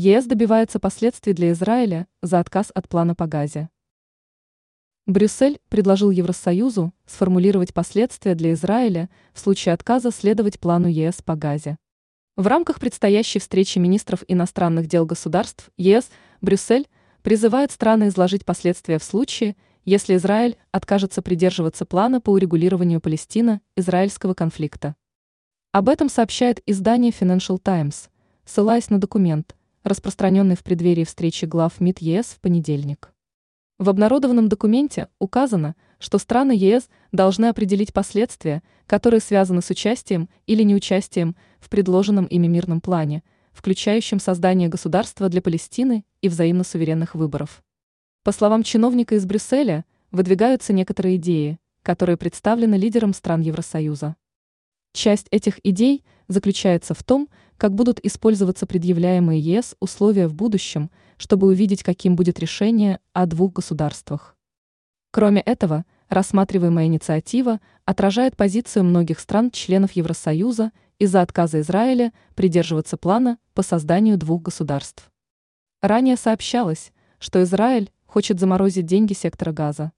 ЕС добивается последствий для Израиля за отказ от плана по Газе. Брюссель предложил Евросоюзу сформулировать последствия для Израиля в случае отказа следовать плану ЕС по Газе. В рамках предстоящей встречи министров иностранных дел государств ЕС Брюссель призывает страны изложить последствия в случае, если Израиль откажется придерживаться плана по урегулированию Палестино-израильского конфликта. Об этом сообщает издание Financial Times, ссылаясь на документ, распространенный в преддверии встречи глав МИД ЕС в понедельник. В обнародованном документе указано, что страны ЕС должны определить последствия, которые связаны с участием или неучастием в предложенном ими мирном плане, включающем создание государства для Палестины и взаимно суверенных выборов. По словам чиновника из Брюсселя, выдвигаются некоторые идеи, которые представлены лидером стран Евросоюза. Часть этих идей заключается в том, как будут использоваться предъявляемые ЕС условия в будущем, чтобы увидеть, каким будет решение о двух государствах. Кроме этого, рассматриваемая инициатива отражает позицию многих стран-членов Евросоюза из-за отказа Израиля придерживаться плана по созданию двух государств. Ранее сообщалось, что Израиль хочет заморозить деньги сектора газа.